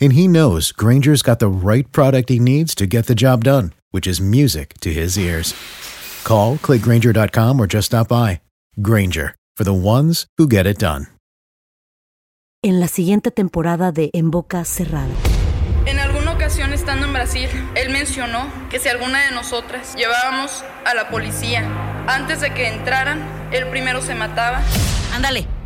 And he knows Granger's got the right product he needs to get the job done, which is music to his ears. Call, clickgranger.com, or just stop by. Granger, for the ones who get it done. En la siguiente temporada de En Boca Cerrada. En alguna ocasión estando en Brasil, él mencionó que si alguna de nosotras llevábamos a la policía antes de que entraran, él primero se mataba. Ándale,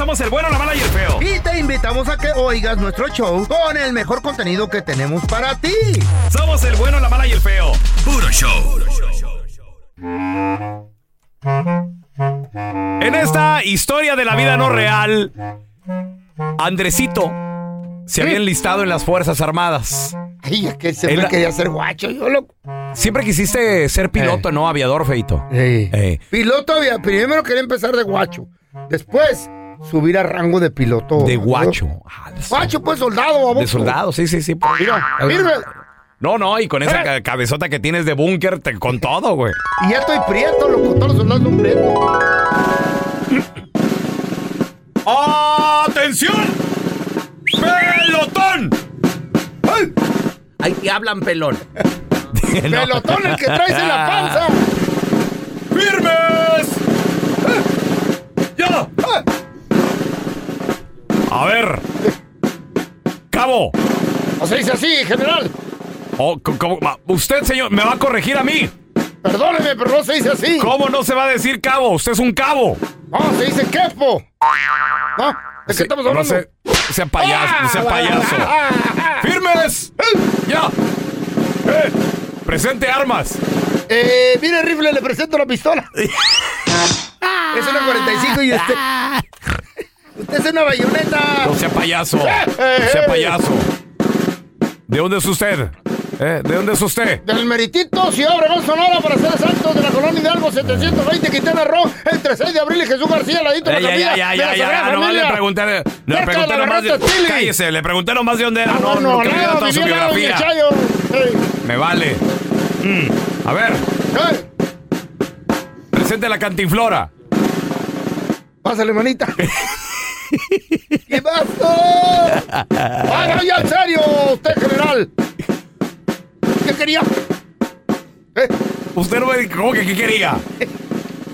Somos el bueno, la mala y el feo. Y te invitamos a que oigas nuestro show con el mejor contenido que tenemos para ti. Somos el bueno, la mala y el feo. Puro show. En esta historia de la vida no real, Andresito se había enlistado en las Fuerzas Armadas. Ay, es que siempre Él- quería ser guacho, yo lo... Siempre quisiste ser piloto, ¿no? Aviador, feito. Eh, Piloto, había- primero quería empezar de guacho. Después, subir a rango de piloto. de guacho. Ah, de, Guacho, pues soldado, baboso. de soldado, sí, sí, sí. Mira, mira. No, no, y con esa Eh. ca- cabezota que tienes de búnker, te- con todo, güey. Y ya estoy prieto, loco. Todos los soldados son prietos. ¡Atención! ¡Pelotón! ¡Ay! Ahí te hablan, pelón. No. Pelotón, el que traes en la panza. ¡Firmes! ¡Ya! A ver. Cabo. O se dice así, general. Oh, ¿cómo? Usted, señor, me va a corregir a mí. Perdóneme, pero no se dice así. ¿Cómo no se va a decir cabo? Usted es un cabo. No, se dice quepo. ¿No? ¿De qué estamos No hablando? sea, payaso, no sea payaso. ¡Firmes! ¡Ya! Eh, presente armas. Eh, mire, rifle, le presento la pistola. es una 45 y usted. Es una bayoneta. No sea payaso. No sea eh. payaso. ¿De dónde es usted? Eh, ¿De dónde es usted? Del meritito, Ciudad Obregón, Sonora, para ser exactos, de la colonia Hidalgo 720, Quintana Roo, entre 6 de abril y Jesús García, ladito de la ya, ya, ya, ya, nomás le pregunté, le pregunté nomás de, cállese, le pregunté nomás de dónde era, no, no, no, no, no, su biografía. Me vale. Mm, A ver, presente la cantinflora. Pásale, manita. ¿Qué? Ah, no, ya, en serio, usted, general. ¿Qué quería? ¿Eh? Usted no me dijo, ¿cómo que qué quería?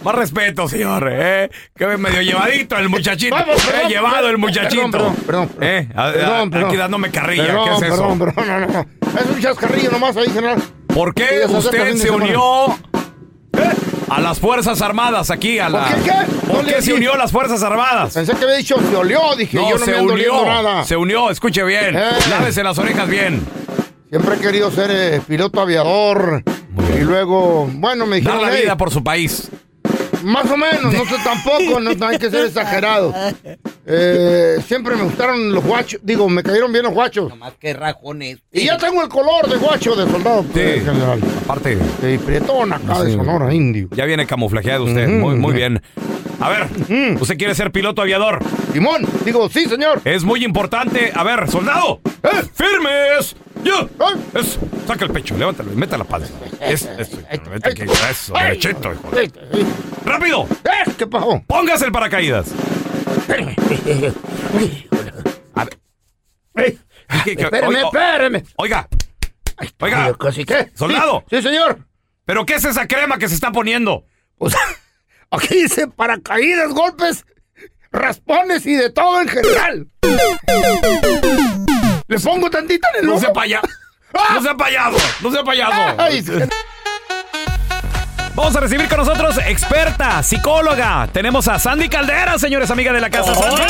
Más respeto, señor, ¿eh? Que medio llevadito el muchachito. Vamos, eh, perdón, llevado el muchachito. perdón, perdón, perdón. ¿Eh? A- a-. Aquí dándome carrilla, ¿qué es eso? Perdón, perdón, no, no. Es un chascarrillo nomás ahí, general. ¿Por qué usted se unió a las Fuerzas Armadas aquí? A la... ¿Por qué qué? ¿Por No qué se unió a las Fuerzas Armadas? Pensé que había dicho se olió, dije No, yo no se me ando unió. nada. Se unió, escuche bien. Eh. Lávese las orejas bien. Siempre he querido ser eh, piloto aviador. Y luego, bueno, me Dar dijeron, la "Hey, vida por su país. más o menos, no sé tampoco, no, no hay que ser exagerado. Eh, siempre me gustaron los guachos, digo, me cayeron bien los guachos. Más que rajones. Y ya tengo el color de guacho de soldado, pues, general. Aparte, De prietón acá de Sonora, indio. ya viene camuflajeado usted. Muy, muy bien. A ver, ¿usted quiere ser piloto aviador? Simón, digo, sí, señor. Es muy importante. A ver, soldado. ¿Eh? ¡Firmes! ¡Ya! ¡Ay! Eso. Saca el pecho, levántalo y meta la panza. Es, eso, eso, hijo. ¡Rápido! ¡Eh! ¿qué pasó? Póngase el paracaídas. A ver. Ey, ¿Qué- qué- espéreme, oiga, espéreme. Oiga, oiga, ¿Casi qué? Soldado. Sí, sí, señor. ¿pero qué es esa crema que se está poniendo? Pues, aquí dice paracaídas, golpes, raspones y de todo en general. Le pongo tantito en el No ojo. sea payaso. No sea payaso. No sea payaso. Ay, Vamos a recibir con nosotros experta, psicóloga. Tenemos a Sandy Caldera, señores, amiga de la casa. Sandy,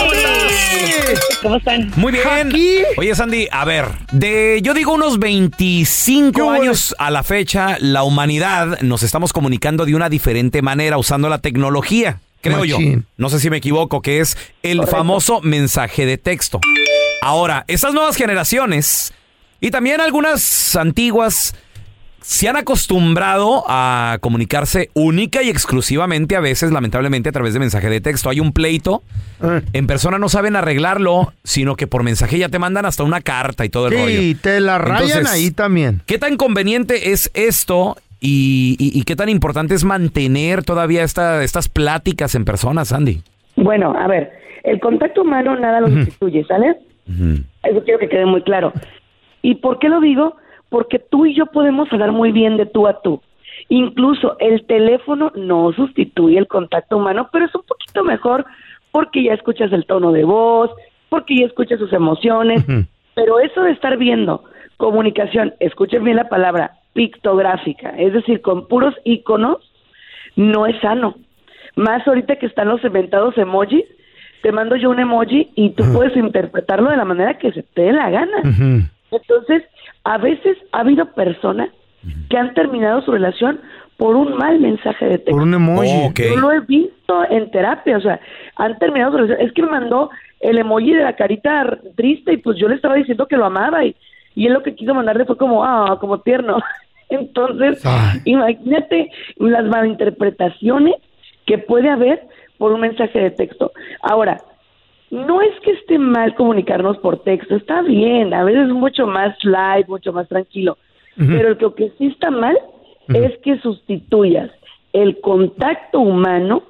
¿cómo están? Muy bien. Aquí. Oye, Sandy, a ver, de yo digo unos 25 ¿Qué huele? años a la fecha, la humanidad nos estamos comunicando de una diferente manera usando la tecnología, creo yo. No sé si me equivoco, que es el famoso mensaje de texto. Ahora, estas nuevas generaciones y también algunas antiguas se han acostumbrado a comunicarse única y exclusivamente a veces, lamentablemente, a través de mensaje de texto. Hay un pleito, Eh, en persona no saben arreglarlo, sino que por mensaje ya te mandan hasta una carta y todo el Sí, rollo. te la rayan Entonces, ahí también. ¿Qué tan conveniente es esto y, y- y qué tan importante es mantener todavía esta, estas pláticas en persona, Sandy? Bueno, a ver, el contacto humano nada lo sustituye, ¿sale? Eso quiero que quede muy claro. ¿Y por qué lo digo? Porque tú y yo podemos hablar muy bien de tú a tú. Incluso el teléfono no sustituye el contacto humano, pero es un poquito mejor porque ya escuchas el tono de voz, porque ya escuchas sus emociones. Pero eso de estar viendo comunicación, escuchen bien la palabra, pictográfica, es decir, con puros iconos, no es sano. Más ahorita que están los inventados emojis, te mando yo un emoji y tú puedes interpretarlo de la manera que se te dé la gana. Entonces, a veces ha habido personas que han terminado su relación por un mal mensaje de texto. Por un emoji. Yo lo he visto en terapia, o sea, han terminado su relación. Es que me mandó el emoji de la carita triste y pues yo le estaba diciendo que lo amaba y, y él lo que quiso mandarle fue como, ah, como tierno. Entonces, Ay. imagínate las malinterpretaciones que puede haber por un mensaje de texto. Ahora, no es que esté mal comunicarnos por texto, está bien, a veces mucho más light, mucho más tranquilo, pero lo que sí está mal es que sustituyas el contacto humano,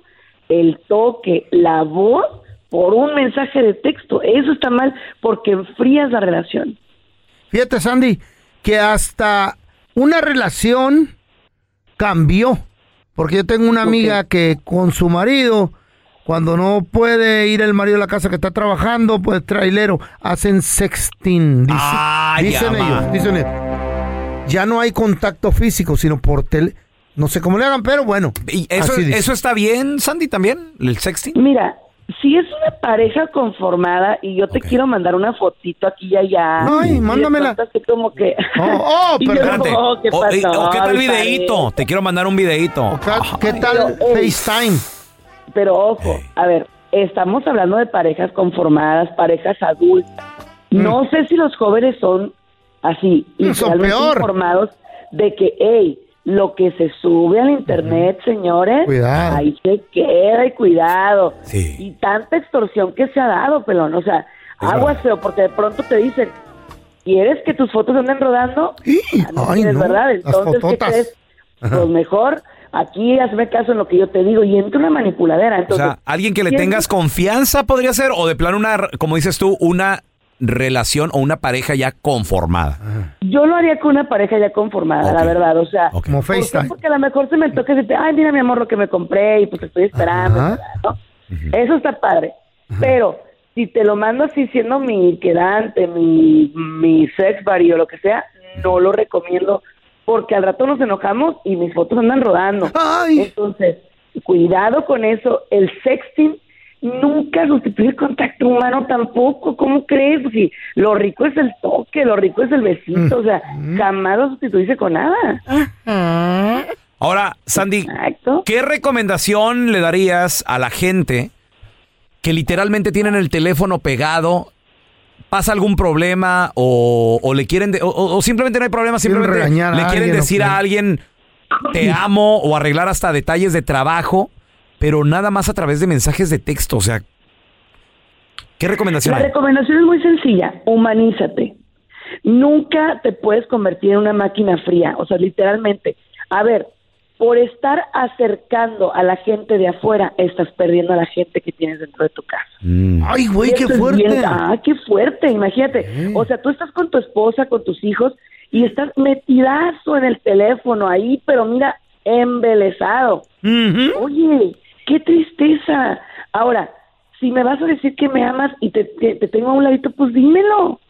el toque, la voz, por un mensaje de texto. Eso está mal porque enfrías la relación. Fíjate, Sandy, que hasta una relación cambió. Porque yo tengo una amiga que con su marido, cuando no puede ir el marido a la casa que está trabajando, pues trailero, hacen sexting. dice- Ah, dicen ya, ellos, dicen ellos. Ya no hay contacto físico, sino por tele. No sé cómo le hagan, pero bueno. ¿Y eso, eso está bien, Sandy, también? ¿El sexting? Mira, si es una pareja conformada y yo te quiero mandar una fotito aquí y allá. Ay, mándamela. así como que... Oh, oh, perdón. "Oh, ¿qué O- eh, pasó, o ¿Qué tal videíto? pareja?" Te quiero mandar un videíto. ¿Qué, qué tal. FaceTime? Pero ojo, a ver, estamos hablando de parejas conformadas, parejas adultas. No sé si los jóvenes son así, Mm, son peor. informados de que, hey, lo que se sube al internet, señores, Cuidado. ahí se queda y cuidado. Sí. Y tanta extorsión que se ha dado, pelón. O sea, Es aguas feo, porque de pronto te dicen, ¿quieres que tus fotos anden rodando? ¡Ih! Ah, no Ay, no, ¿verdad? Entonces, ¿qué crees? Pues mejor aquí hazme caso en lo que yo te digo y entra una manipuladera. O Entonces, sea, alguien que le tengas confianza podría ser, o de plano una, como dices tú, una relación o una pareja ya conformada. Yo lo haría con una pareja ya conformada, la verdad. O sea. Como ¿por? FaceTime. Porque a lo mejor se me toca decirte, ay, mira mi amor lo que me compré y pues te estoy esperando. Eso está padre. Pero si te lo mando así siendo mi quedante, mi, mi sex buddy o lo que sea, no lo recomiendo porque al rato nos enojamos y mis fotos andan rodando. Ay. Entonces, cuidado con eso. El sexting nunca sustituye el contacto humano tampoco. ¿Cómo crees? Si lo rico es el toque, lo rico es el besito. O sea, jamás lo sustituirse con nada. Ahora, Sandy, Exacto. ¿qué recomendación le darías a la gente que literalmente tienen el teléfono pegado? ¿Pasa algún problema o, o le quieren de- o, simplemente no hay problema, simplemente le quieren alguien decir a alguien te amo o arreglar hasta detalles de trabajo, pero nada más a través de mensajes de texto, o sea, ¿qué recomendación La hay? recomendación es muy sencilla, humanízate. Nunca te puedes convertir en una máquina fría, o sea, literalmente. A ver, por estar acercando a la gente de afuera, estás perdiendo a la gente que tienes dentro de tu casa. Ay, güey, qué fuerte. bien- ah, qué fuerte, imagínate. O sea, tú estás con tu esposa, con tus hijos, y estás metidazo en el teléfono ahí, pero mira, embelesado. Oye, qué tristeza. Ahora, si me vas a decir que me amas y te, te- te tengo a un ladito, pues dímelo.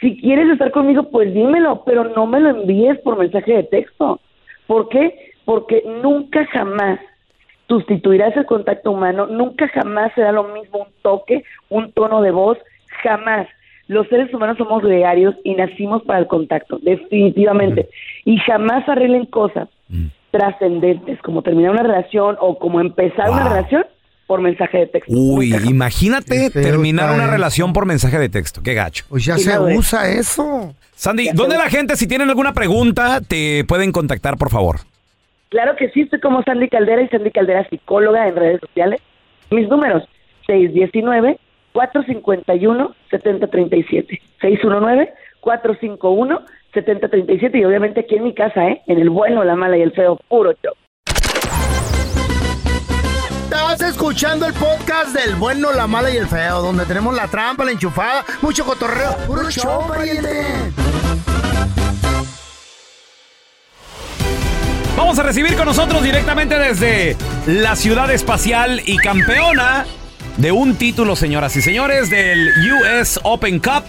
Si quieres estar conmigo, pues dímelo, pero no me lo envíes por mensaje de texto. ¿Por qué? Porque nunca jamás sustituirás el contacto humano, nunca jamás será lo mismo un toque, un tono de voz, jamás. Los seres humanos somos gregarios y nacimos para el contacto, definitivamente. Y jamás arreglen cosas trascendentes, como terminar una relación o como empezar una relación por mensaje de texto. Uy, Nunca imagínate terminar una relación por mensaje de texto. Qué gacho. Pues ya se usa eso. Sandy, Ya ¿dónde la gente, si tienen alguna pregunta, te pueden contactar, por favor? Claro que sí, estoy como Sandy Caldera y Sandy Caldera psicóloga en redes sociales. Mis números, 619-451-7037. 619-451-7037 y obviamente aquí en mi casa, ¿eh? En el bueno, la mala y el feo, puro show. Estás escuchando el podcast del bueno, la mala y el feo, donde tenemos la trampa, la enchufada, mucho cotorreo. ¡Puro show, pariente! Vamos a recibir con nosotros directamente desde la ciudad espacial y campeona de un título, señoras y señores, del US Open Cup.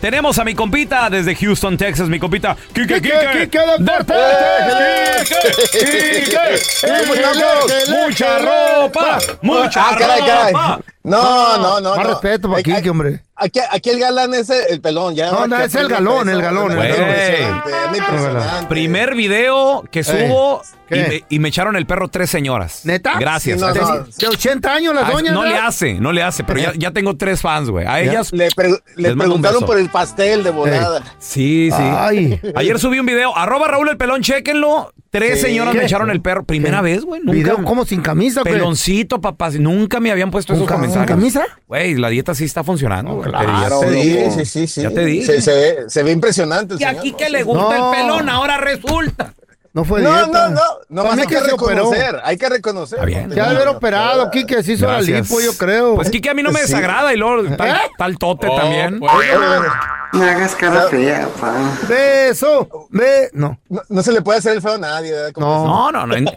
Tenemos a mi compita desde Houston, Texas, mi compita Kike Quique, Kike. Quique Deportes. Quique, Quique, ¿Cómo Quique, estamos? Mucha ropa, mucha Ah, caray, caray. ropa. No, no, no. Más no. respeto para Quique, hombre. Aquí, aquí el galán es el, el pelón, ya. No, no, es el galón, el galón, el es galón. Impresionante, es impresionante. Primer video que subo y me, y me echaron el perro tres señoras. ¿Neta? Gracias. Sí, no, De, no. de 80 años las Ah, doñas, no le hace, no le hace, pero ya, ya tengo tres fans, güey. A ellas. Le, pre- preguntaron por el pastel de volada. Sí, sí. Ay. Ayer subí un video. Arroba Raúl el pelón, chéquenlo. Tres Sí. señoras me echaron el perro. Primera ¿Qué? vez, güey. Nunca. ¿Video como sin camisa? qué? Peloncito, papá. Nunca me habían puesto ¿Con esos comentarios. camisa? Güey, la dieta sí está funcionando. güey. Claro, Ya te sí, sí, sí, sí. Ya te dije. Se, se ve, se ve impresionante. el Y señor, aquí ¿no? que le gusta No. el pelón, ahora resulta. No fue No, dieta. no, no. No más hay que reconocer. Hay que reconocer. Está bien. De haber operado, Quique, se hizo la lipo, yo creo. Pues Kike a mí no me Sí. desagrada y luego ¿Eh? tal, tal tote también. No hagas cara fea, pa. Beso. Ve. No. No, no se le puede hacer el feo a nadie. No. No, no, no.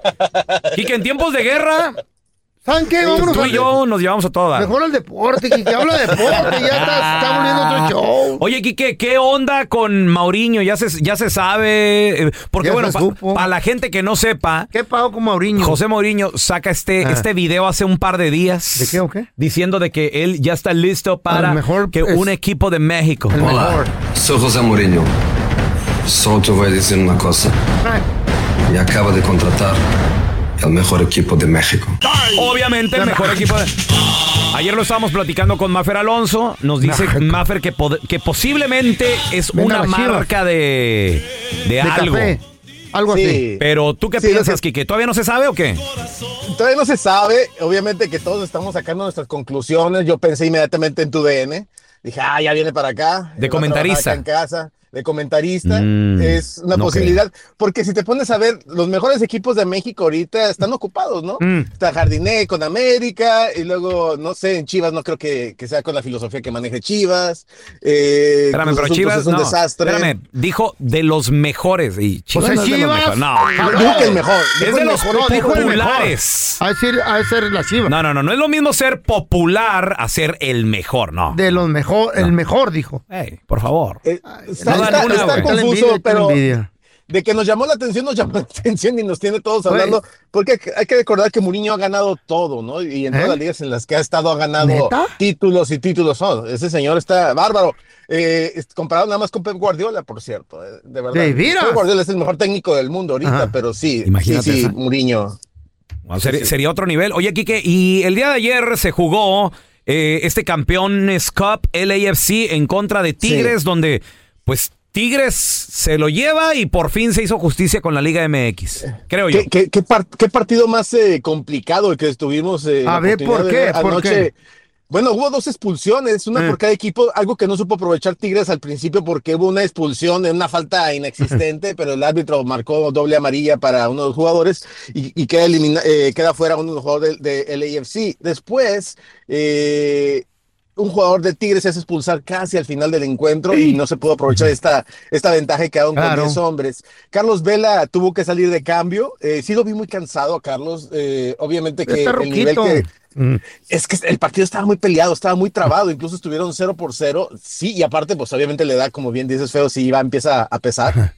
Quique, en tiempos de guerra, ¿Saben qué? Vámonos tú y yo nos llevamos a todas. Mejor el deporte, Quique. Habla de deporte. Ya está, está volviendo otro show. Oye, Quique, ¿qué onda con Mauriño? Ya se, ya se sabe. eh, Porque Ya bueno, se para supo. la gente que no sepa, ¿Qué pago con Mauriño? José Mauriño saca este, Ah. este video hace un par de días. ¿De qué o qué? Diciendo de que él ya está listo para El mejor que es- un equipo de México. El mejor. Sou José Mourinho. Só te voy a decir una cosa. Y acaba de contratar el mejor equipo de México. Obviamente, el mejor equipo de... Ayer lo estábamos platicando con Maffer Alonso. Nos dice Maffer que, pod- que posiblemente es una marca de, de, De algo. café. Algo Sí. así. Pero tú qué Sí, piensas, que- Quique? ¿Todavía no se sabe o qué? Todavía no se sabe, obviamente que todos estamos sacando nuestras conclusiones. Yo pensé inmediatamente en tu DN. Dije, ah, ya viene para acá. De comentarista. acá en casa, de comentarista. Mm, es una no posibilidad. Porque si te pones a ver, los mejores equipos de México ahorita están ocupados, ¿no? Mm. Está Jardiné con América y luego, no sé, en Chivas no creo que, que sea con la filosofía que maneje Chivas. Eh, Espérame, pero Azul, pues, Chivas es un no. desastre. Espérame, dijo de los mejores. Y Chivas Pues no es de los Chivas. mejores. No. Ah, Dijo que el mejor. Es dijo de los mejor populares. A decir, a ser la chiva. No, no, no. No es lo mismo ser popular a ser el mejor, no. De los mejor, el mejor, dijo. Ey, por favor. Eh, no está- una, está güey. Dale confuso, envidia, pero envidia. de que nos llamó la atención, nos llamó la atención y nos tiene todos hablando, porque hay que- recordar que Mourinho ha ganado todo, ¿no? Y en ¿Eh? todas las ligas en las que ha estado ha ganado ¿Neta? títulos y títulos. No, ese señor está bárbaro. Eh, comparado nada más con Pep Guardiola, por cierto, eh, de verdad. Pep Guardiola es el mejor técnico del mundo ahorita, Ajá. pero sí, Imagínate sí, sí, esa. Mourinho. Bueno, sería, sería otro nivel. Oye, Quique, y el día de ayer se jugó eh, este Campeones Cup LAFC en contra de Tigres, donde pues Tigres se lo lleva y por fin se hizo justicia con la Liga MX. Creo yo. ¿Qué, qué- qué par- qué partido más eh, complicado el que estuvimos? eh, A ver, ¿por qué? ver ¿Por anoche? qué? Bueno, hubo dos expulsiones, una Eh. por cada equipo, algo que no supo aprovechar Tigres al principio porque hubo una expulsión, una falta inexistente, pero el árbitro marcó doble amarilla para uno de los jugadores y, y queda, elimina- eh, queda fuera uno de los jugadores del de, LAFC. Después, eh, un jugador de Tigres se hace expulsar casi al final del encuentro y no se pudo aprovechar esta, esta ventaja y quedaron Claro. con 10 hombres. Carlos Vela tuvo que salir de cambio. Eh, sí lo vi muy cansado a Carlos. eh, obviamente que el nivel que, Mm. es que el partido estaba muy peleado, estaba muy trabado, incluso estuvieron 0 por 0. Sí, y aparte, pues obviamente le da, como bien dices, feo, si iba, empieza a pesar.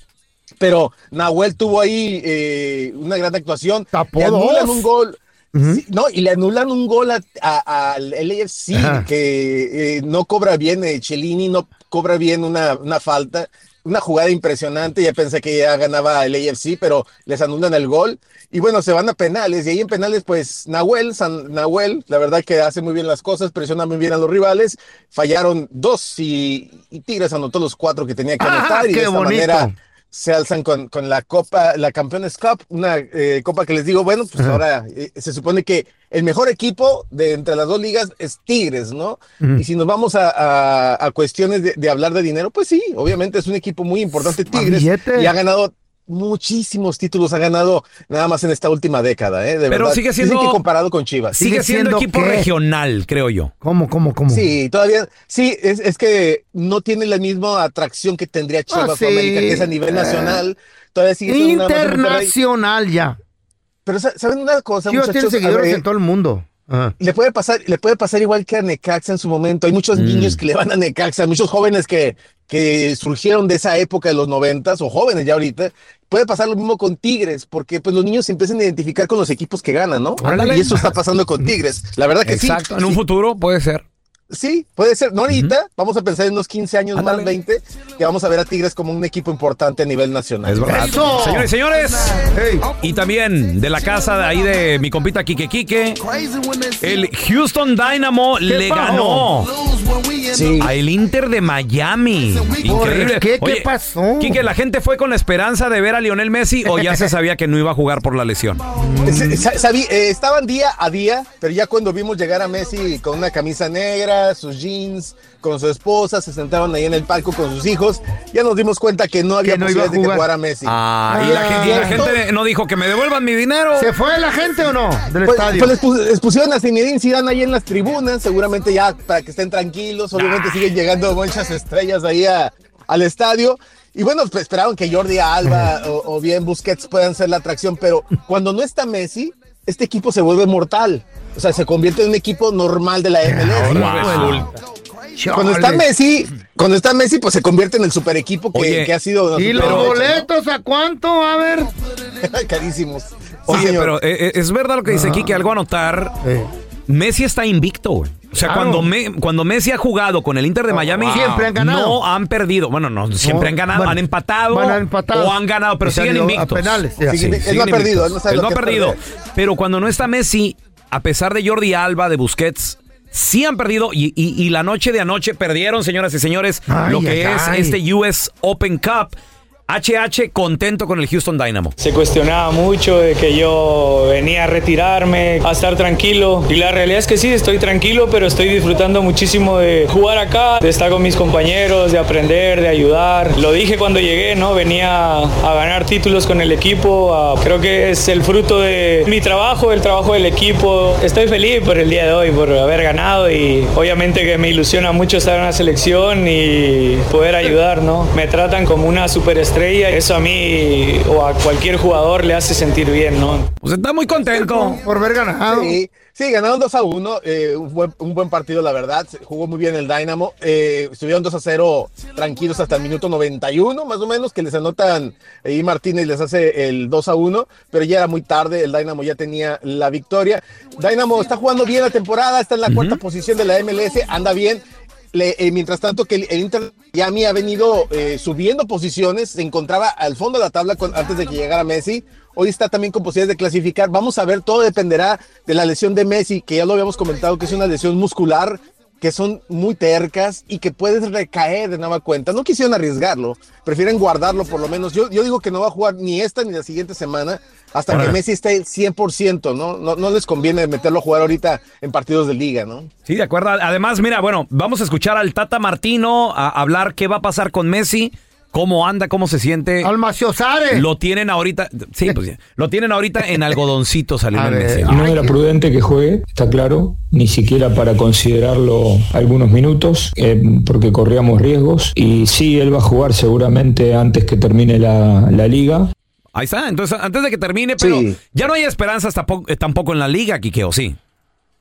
Pero Nahuel tuvo ahí eh, una gran actuación. Tapó le anulan dos. un gol. No, y le anulan un gol a- a- al LAFC Ajá. que eh, no cobra bien, eh, Cellini no cobra bien una, una falta, una jugada impresionante, ya pensé que ya ganaba el AFC, pero les anulan el gol y bueno, se van a penales y ahí en penales pues Nahuel, San, Nahuel, la verdad que hace muy bien las cosas, presiona muy bien a los rivales, fallaron dos y, y Tigres anotó los cuatro que tenía que ¡Ah, anotar y de esta bonito! manera se alzan con, con la Copa, la Campeones Cup, una eh, copa que les digo, bueno, pues Ajá. ahora eh, se supone que el mejor equipo de entre las dos ligas es Tigres, ¿no? Y si nos vamos a, a- a cuestiones de, de hablar de dinero, pues sí, obviamente es un equipo muy importante Tigres y ha ganado muchísimos títulos, ha ganado nada más en esta última década, ¿eh? De Pero verdad. sigue Dicen siendo- que comparado con Chivas. Sigue, ¿Sigue siendo, siendo equipo qué? regional, creo yo. ¿Cómo, cómo, cómo? Sí, todavía, sí, es, es que no tiene la misma atracción que tendría Chivas Ah, América, que es a nivel nacional. Todavía sigue siendo. Internacional ya. Pero sa- ¿saben una cosa, Chivas tiene muchachos? A seguidores ver, en todo el mundo. Ajá. le puede pasar, le puede pasar igual que a Necaxa en su momento. Hay muchos Mm. niños que le van a Necaxa, muchos jóvenes que, que surgieron de esa época de los noventas, o jóvenes ya ahorita. Puede pasar lo mismo con Tigres, porque pues los niños se empiezan a identificar con los equipos que ganan, ¿no? Ándale. Y eso está pasando con Tigres. La verdad que Exacto. sí. En un futuro puede ser. Sí, puede ser. No ahorita, vamos a pensar en unos 15 años Ándale. más, 20, que vamos a ver a Tigres como un equipo importante a nivel nacional. Es verdad. ¡Eso! Señores y señores. Hey. Y también de la casa de ahí de mi compita Quique Quique. El Houston Dynamo le pasó? ganó Sí. a el Inter de Miami. Increíble. qué? ¿Qué Oye, pasó? Quique, ¿la gente fue con la esperanza de ver a Lionel Messi o ya se sabía que no iba a jugar por la lesión? Sabí- eh, estaban día a día, pero ya cuando vimos llegar a Messi con una camisa negra, sus jeans, con su esposa, se sentaron ahí en el palco con sus hijos, ya nos dimos cuenta que no había Que no posibilidades de que jugar. jugara Messi. Ah, y la, Ah. gente, y la gente no dijo que me devuelvan mi dinero. ¿Se fue la gente o no? Del Pues, estadio. pues les, pus- les pusieron a Zinedine Zidane ahí en las tribunas, seguramente ya para que estén tranquilos, obviamente siguen llegando muchas estrellas ahí a- al estadio. Y bueno, pues esperaban que Jordi Alba o, o bien Busquets puedan ser la atracción, pero cuando no está Messi, este equipo se vuelve mortal. O sea, se convierte en un equipo normal de la MLS. Cuando está. Messi, cuando está Messi, pues se convierte en el super equipo que, Oye, que ha sido ¿Y los boletos a cuánto? A ver. carísimos. Oye, pero eh, eh, es verdad lo que dice Kike, algo a notar. Eh. Messi está invicto, güey. O sea, Claro. cuando, Me- cuando Messi ha jugado con el Inter de Miami, Siempre han ganado. no han perdido. Bueno, no, siempre No, han ganado, bueno, han empatado, bueno, han empatado. o han ganado, pero Y se han siguen ido a invictos. penales. Sí, él no ha siguen perdido, él no sabe Él lo no ha perdido. perder. Pero cuando no está Messi, a pesar de Jordi Alba, de Busquets, sí han perdido. Y, y- y la noche de anoche perdieron, señoras y señores, Ay, lo que ay, es ay. este US Open Cup. HH contento con el Houston Dynamo. Se cuestionaba mucho de que yo venía a retirarme, a estar tranquilo. Y la realidad es que sí, estoy tranquilo, pero estoy disfrutando muchísimo de jugar acá, de estar con mis compañeros, de aprender, de ayudar. Lo dije cuando llegué, ¿no? Venía a ganar títulos con el equipo. a- creo que es el fruto de mi trabajo, el trabajo del equipo. Estoy feliz por el día de hoy, por haber ganado y obviamente que me ilusiona mucho estar en la selección y poder ayudar, ¿no? Me tratan como una superestrella. Eso a mí o a cualquier jugador le hace sentir bien, ¿no? Pues está muy contento. Por haber ganado. Sí, sí, ganaron 2 a 1. eh, un, buen, un buen partido, la verdad. Jugó muy bien el Dynamo. eh, estuvieron 2 a 0 tranquilos hasta el minuto 91, más o menos, que les anotan y Martínez les hace el 2 a 1, pero ya era muy tarde. El Dynamo ya tenía la victoria. Dynamo está jugando bien la temporada, está en la cuarta posición de la MLS, anda bien. Eh, mientras tanto que el, el Inter Miami ha venido eh, subiendo posiciones, se encontraba al fondo de la tabla con- antes de que llegara Messi. Hoy está también con posibilidades de clasificar. Vamos a ver, todo dependerá de la lesión de Messi, que ya lo habíamos comentado que es una lesión muscular que son muy tercas y que puedes recaer de nueva cuenta. No quisieron arriesgarlo, prefieren guardarlo por lo menos. Yo, yo digo que no va a jugar ni esta ni la siguiente semana hasta que. Messi esté 100%, ¿no? ¿no? No les conviene meterlo a jugar ahorita en partidos de liga, ¿no? Sí, de acuerdo. Además, mira, bueno, vamos a escuchar al Tata Martino a hablar qué va a pasar con Messi, cómo anda, cómo se siente. Al Maciosare. Lo tienen ahorita, sí, pues lo tienen ahorita en algodoncito saliendo el Messi. No era prudente que juegue, está claro, ni siquiera para considerarlo algunos minutos, eh, porque corríamos riesgos. Y sí, él va a jugar seguramente antes que termine la, la liga. Ahí está, entonces antes de que termine, pero ya no hay esperanzas tampoco, eh, tampoco en la liga, Quique, ¿o sí?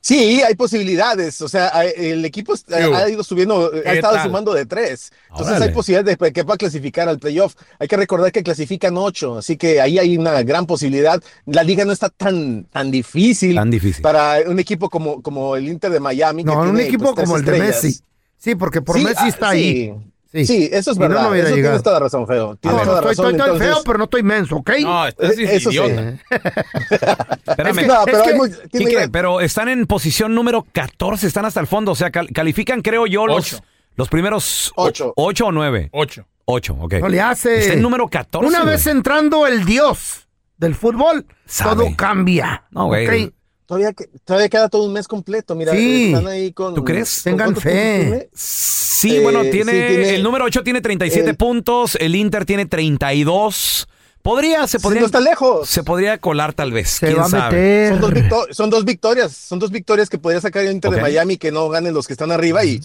Sí, hay posibilidades. O sea, el equipo ha ido subiendo, ha ¿Qué estado tal? sumando de tres. Entonces Órale. hay posibilidades de que pueda clasificar al playoff. Hay que recordar que clasifican ocho, así que ahí hay una gran posibilidad. La liga no está tan, tan difícil, Tan difícil. para un equipo como, como el Inter de Miami. No, que un tiene, equipo pues, como el de. Messi. Sí, porque por Sí, Messi ah, está sí. Ahí. Sí, eso es no, verdad. no hubiera eso llegado. tienes toda la razón, feo. Tienes No, toda estoy, razón. estoy, estoy entonces- feo, pero no estoy menso, ¿ok? No, estás Eh, eso sí. idiota. Espérame. No, pero Es hay que- muy- Quique, pero están en posición número 14, están hasta el fondo. O sea, cal- califican, creo yo, los, Ocho. los primeros o- Ocho. ocho o nueve. Ocho. Ocho, ok. No le hace. Está en número 14. Una güey. vez entrando el dios del fútbol, todo cambia. No, güey. ¿ok? Todavía, que- todavía queda todo un mes completo. Mira, Sí. están ahí con. ¿Tú crees? ¿con Tengan fe. tiene? Sí, Eh, bueno, sí, tiene, el número 8 tiene 37 el- puntos, el Inter tiene 32. Podría, se Sí, podría. no está lejos. Se podría colar tal vez. Se ¿Quién va a sabe? meter. Son dos, victo- son dos victorias, son dos victorias que podría sacar el Inter de Miami que no ganen los que están arriba y,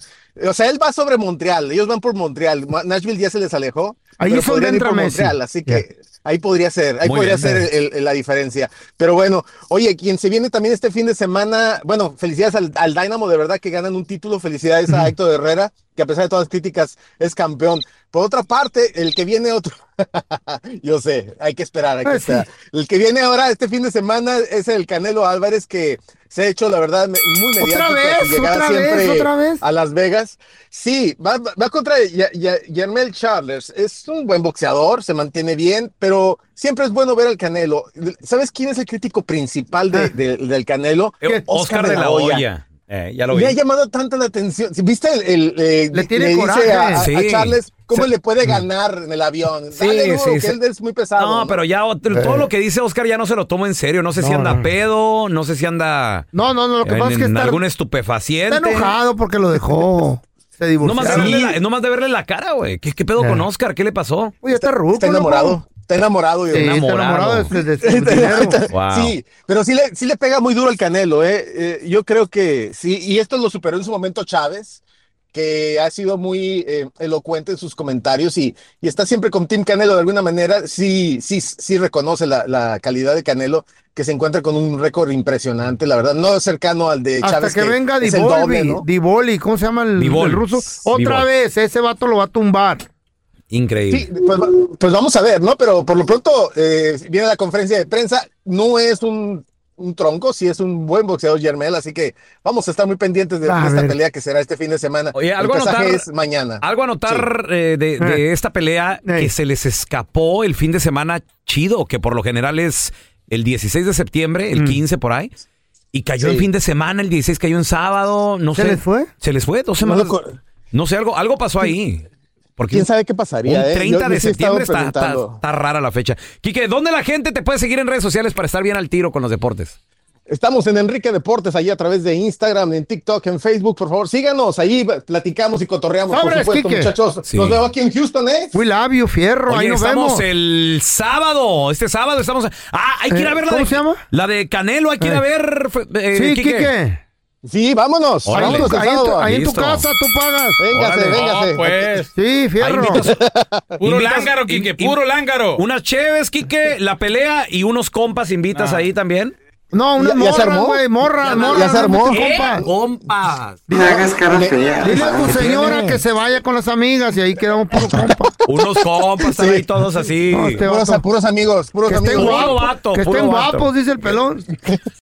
o sea, él va sobre Montreal, ellos van por Montreal, Nashville ya se les alejó, Ahí pero podrían ir por Messi. Montreal, así que ahí podría ser, ahí Muy podría bien. ser el- el- la diferencia. Pero bueno, oye, quien se viene también este fin de semana, bueno, felicidades al, al Dynamo, de verdad que ganan un título, felicidades a Héctor Herrera, que a pesar de todas las críticas es campeón. Por otra parte, el que viene otro, yo sé, hay que esperar, hay que Pues sí. El que viene ahora este fin de semana es el Canelo Álvarez que se ha hecho, la verdad, muy mediático. ¿Otra a vez? su llegada ¿Otra vez? siempre ¿Otra vez? A Las Vegas. Sí, va, va- contra Ya- Ya- Yermel Charles. Es un buen boxeador, se mantiene bien, pero siempre es bueno ver al Canelo. ¿Sabes quién es el crítico principal Ah. de- de- del Canelo? Eh, Oscar de la Hoya. Eh, ya lo vi. Me ha llamado tanta la atención. ¿Viste el, el, eh, Le tiene dice coraje. a, a- a Sí. Charles cómo Se- le puede ganar en el avión? Sí, Dale sí, que sí. él es muy pesado. No, pero ya otro- todo lo que dice Oscar ya no se lo tomo en serio. No sé si anda no. pedo, no sé si anda No, no, no, lo que en, pasa es que en está, algún está estupefaciente. enojado porque lo dejó. Se No más, de verle la, no más de verle la cara, güey. ¿Qué, qué pedo Eh. con Oscar? ¿Qué le pasó? Oye, está ruco, Está enamorado. Está enamorado. Sí, yo- está enamorado. enamorado de. Wow. Sí, pero sí le, sí le pega muy duro al Canelo, ¿eh? Eh, yo creo que sí, y esto lo superó en su momento Chávez, que ha sido muy eh, elocuente en sus comentarios y, y está siempre con Team Canelo de alguna manera, sí, sí, sí reconoce la, la calidad de Canelo, que se encuentra con un récord impresionante, la verdad, no cercano al de Hasta Chávez. que venga Divolvi, ¿no? Divoli, ¿cómo se llama el, ruso? Otra vez, ese vato lo va a tumbar. Increíble. Sí, pues, pues vamos a ver, ¿no? Pero por lo pronto eh, viene la conferencia de prensa, no es un, un tronco, sí es un buen boxeador Yermel, así que vamos a estar muy pendientes de, esta pelea que será este fin de semana. Oye, algo a El pesaje notar- es mañana. Algo a notar eh, de, de esta pelea que se les escapó el fin de semana chido, que por lo general es el 16 de septiembre, el Mm. 15 por ahí. Y cayó Sí. en fin de semana, el 16 cayó en sábado, no ¿Se sé. les fue? Se les fue, dos No semanas. co- No sé, algo, algo pasó ahí. Porque ¿Quién sabe qué pasaría? un eh? 30 Yo- de yo sí septiembre está, está- preguntando. está rara la fecha. Quique, ¿dónde la gente te puede seguir en redes sociales para estar bien al tiro con los deportes? Estamos en Enrique Deportes, allí a través de Instagram, en TikTok, en Facebook, por favor, síganos, ahí platicamos y cotorreamos, por supuesto, Quique. muchachos. Sí. Nos vemos aquí en Houston, ¿eh? Fui labio, fierro, Oye, ahí nos estamos vemos. el sábado. Este sábado estamos. Ah, hay que ir a Eh, ver la ¿cómo de. se llama? La de Canelo, hay que ir a Eh. ver. eh, sí, Quique. Quique. Sí, vámonos, Órale. vámonos el Ahí, en tu, sábado. ahí en tu Listo. casa tú pagas. Véngase, Órale. véngase. No, pues. Sí, Ahí fierro. invitas- Puro invitas- lángaro, in- Quique, in- puro lángaro. Unas cheves, Quique, la pelea y unos compas invitas ahí también. No, unas ¿Ya- ya se morras, armó? güey, morras. ya se armó. no metes compa. Compas. No hagas cara fea. Dile a tu ¿Qué señora tiene? que se vaya con las amigas y ahí quedamos puro compa. Unos compas, Sí. ahí todos así. No, este Puros, vato. puros amigos, puros Que estén amigos. Guapos, vato, que puro estén vato. guapos, dice el pelón.